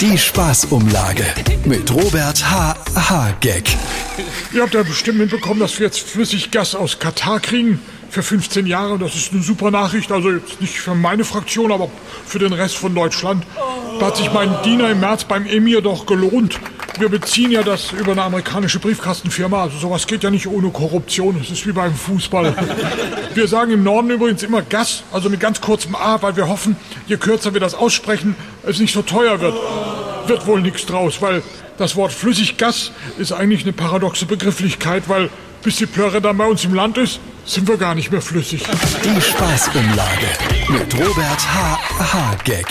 Die Spaßumlage mit Robert H. H. Gag. Ihr habt ja bestimmt mitbekommen, dass wir jetzt Flüssiggas aus Katar kriegen für 15 Jahre. Das ist eine super Nachricht. Also jetzt nicht für meine Fraktion, aber für den Rest von Deutschland. Da hat sich mein Diener im März beim Emir doch gelohnt. Wir beziehen ja das über eine amerikanische Briefkastenfirma. Also sowas geht ja nicht ohne Korruption. Es ist wie beim Fußball. Wir sagen im Norden übrigens immer Gas, also mit ganz kurzem A, weil wir hoffen, je kürzer wir das aussprechen, es nicht so teuer wird. Wird wohl nichts draus, weil das Wort Flüssiggas ist eigentlich eine paradoxe Begrifflichkeit, weil bis die Plörre dann bei uns im Land ist, sind wir gar nicht mehr flüssig. Die Spaßumlage mit Robert H. H. Gag.